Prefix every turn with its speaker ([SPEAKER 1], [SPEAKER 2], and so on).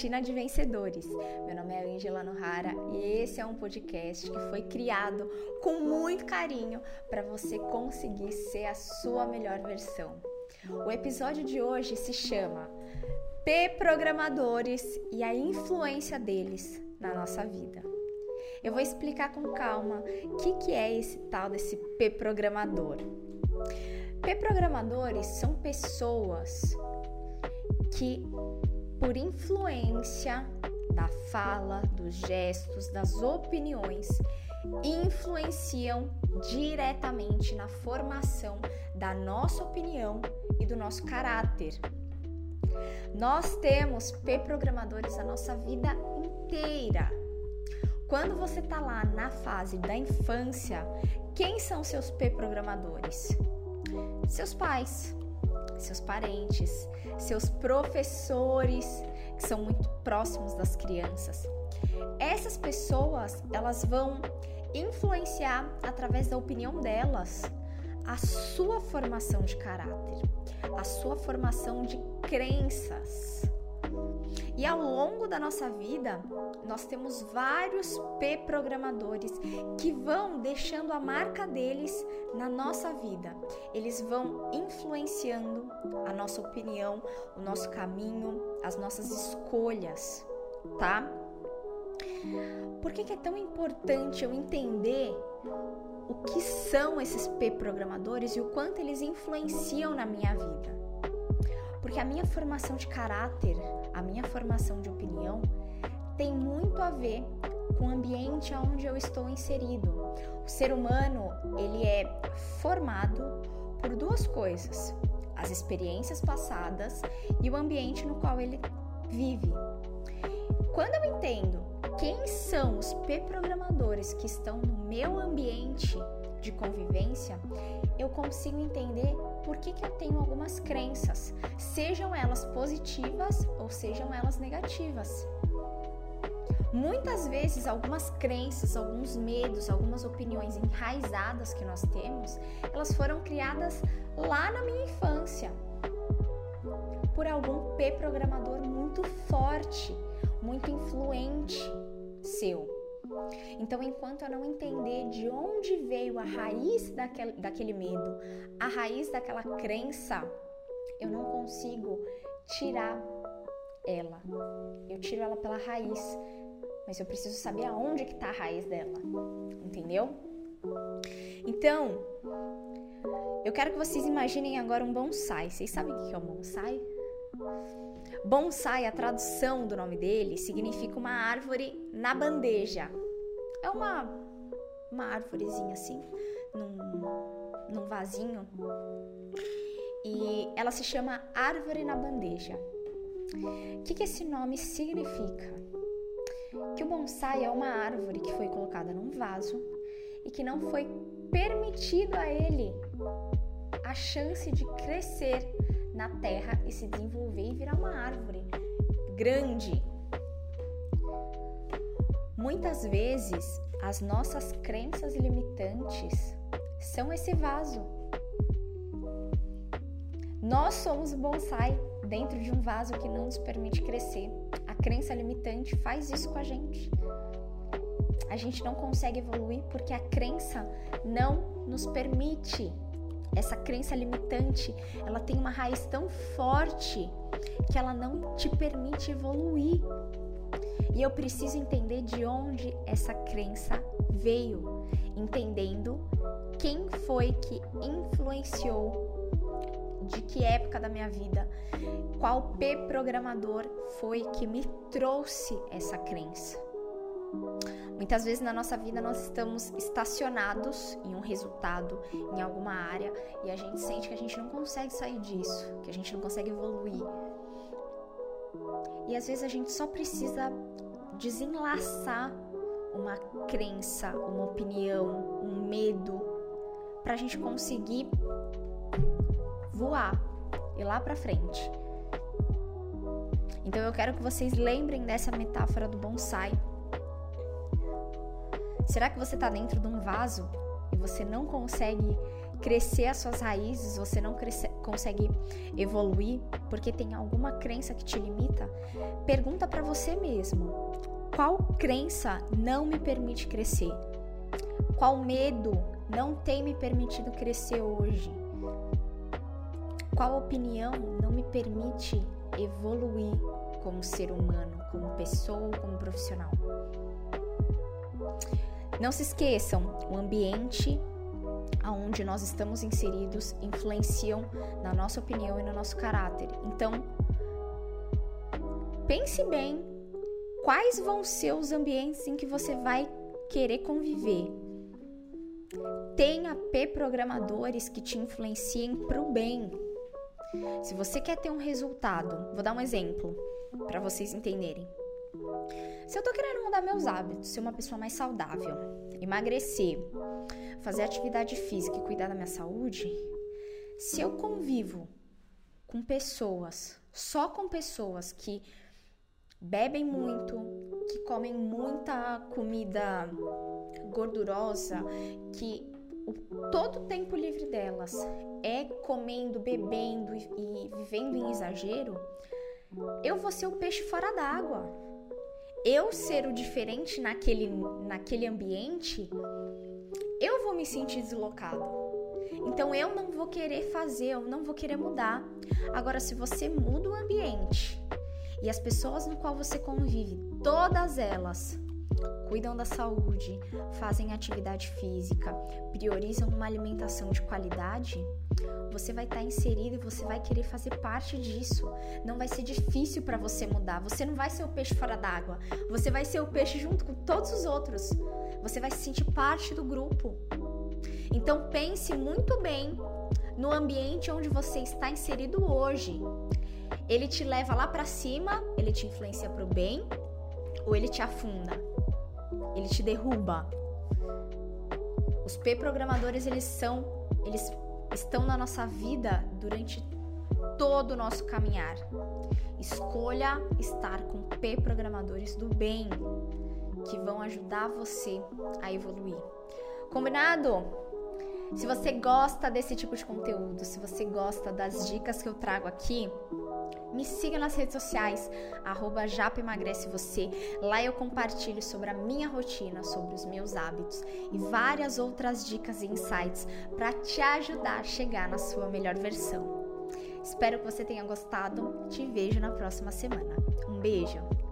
[SPEAKER 1] Rotina de Vencedores. Meu nome é Angela Nohara e esse é um podcast que foi criado com muito carinho para você conseguir ser a sua melhor versão. O episódio de hoje se chama P Programadores e a influência deles na nossa vida. Eu vou explicar com calma o que, que é esse tal desse P Programador. P Programadores são pessoas que, por influência da fala, dos gestos, das opiniões, influenciam diretamente na formação da nossa opinião e do nosso caráter. Nós temos P-programadores a nossa vida inteira. Quando você está lá na fase da infância, quem são seus P-programadores? Seus pais, seus parentes, seus professores, que são muito próximos das crianças. Essas pessoas, elas vão influenciar através da opinião delas a sua formação de caráter, a sua formação de crenças. E ao longo da nossa vida, nós temos vários P-programadores que vão deixando a marca deles na nossa vida. Eles vão influenciando a nossa opinião, o nosso caminho, as nossas escolhas, tá? Por que, que é tão importante eu entender o que são esses P-programadores e o quanto eles influenciam na minha vida? Porque a minha formação de caráter, a minha formação de opinião tem muito a ver com o ambiente onde eu estou inserido. O ser humano, ele é formado por duas coisas: as experiências passadas e o ambiente no qual ele vive. Quando eu entendo quem são os P-programadores que estão no meu ambiente de convivência, eu consigo entender por que, que eu tenho algumas crenças, sejam elas positivas ou sejam elas negativas. Muitas vezes, algumas crenças, alguns medos, algumas opiniões enraizadas que nós temos, elas foram criadas lá na minha infância por algum P-programador muito forte, muito influente seu. Então, enquanto eu não entender de onde veio a raiz daquele, daquele medo, a raiz daquela crença, eu não consigo tirar ela. Eu tiro ela pela raiz, mas eu preciso saber aonde que está a raiz dela, entendeu? Então, eu quero que vocês imaginem agora um bonsai. Vocês sabem o que é um bonsai? Bonsai, a tradução do nome dele, significa uma árvore na bandeja. É uma, uma árvorezinha assim, num, num vasinho. E ela se chama árvore na bandeja. O que, que esse nome significa? Que o bonsai é uma árvore que foi colocada num vaso e que não foi permitido a ele a chance de crescer na terra e se desenvolver e virar uma árvore grande. Muitas vezes as nossas crenças limitantes são esse vaso. Nós somos bonsai dentro de um vaso que não nos permite crescer. A crença limitante faz isso com a gente. A gente não consegue evoluir porque a crença não nos permite essa crença limitante, ela tem uma raiz tão forte que ela não te permite evoluir. E eu preciso entender de onde essa crença veio, entendendo quem foi que influenciou de que época da minha vida, qual P programador foi que me trouxe essa crença. Muitas vezes na nossa vida nós estamos estacionados em um resultado, em alguma área, e a gente sente que a gente não consegue sair disso, que a gente não consegue evoluir. E às vezes a gente só precisa desenlaçar uma crença, uma opinião, um medo, para a gente conseguir voar e lá para frente. Então eu quero que vocês lembrem dessa metáfora do bonsai Será que você está dentro de um vaso e você não consegue crescer as suas raízes, você não cresce, consegue evoluir porque tem alguma crença que te limita, pergunta para você mesmo: qual crença não me permite crescer? Qual medo não tem me permitido crescer hoje? Qual opinião não me permite evoluir como ser humano, como pessoa, como profissional? Não se esqueçam, o ambiente aonde nós estamos inseridos influenciam na nossa opinião e no nosso caráter. Então, pense bem quais vão ser os ambientes em que você vai querer conviver. Tenha P-programadores que te influenciem para o bem. Se você quer ter um resultado, vou dar um exemplo para vocês entenderem. Se eu tô querendo mudar meus hábitos, ser uma pessoa mais saudável, emagrecer, fazer atividade física e cuidar da minha saúde, se eu convivo com pessoas, só com pessoas que bebem muito, que comem muita comida gordurosa, que o, todo o tempo livre delas é comendo, bebendo e, e vivendo em exagero, eu vou ser o peixe fora d'água. Eu ser o diferente naquele, naquele ambiente, eu vou me sentir deslocado. Então eu não vou querer fazer, eu não vou querer mudar. Agora, se você muda o ambiente e as pessoas no qual você convive, todas elas cuidam da saúde, fazem atividade física, priorizam uma alimentação de qualidade, você vai estar tá inserido e você vai querer fazer parte disso. Não vai ser difícil para você mudar. Você não vai ser o peixe fora d'água. Você vai ser o peixe junto com todos os outros. Você vai se sentir parte do grupo. Então pense muito bem no ambiente onde você está inserido hoje. Ele te leva lá para cima, ele te influencia para o bem ou ele te afunda? Ele te derruba? Os P programadores eles são, eles estão na nossa vida durante todo o nosso caminhar. Escolha estar com P programadores do bem que vão ajudar você a evoluir. Combinado? Se você gosta desse tipo de conteúdo, se você gosta das dicas que eu trago aqui, me siga nas redes sociais, arroba. Lá eu compartilho sobre a minha rotina, sobre os meus hábitos e várias outras dicas e insights para te ajudar a chegar na sua melhor versão. Espero que você tenha gostado. Te vejo na próxima semana. Um beijo!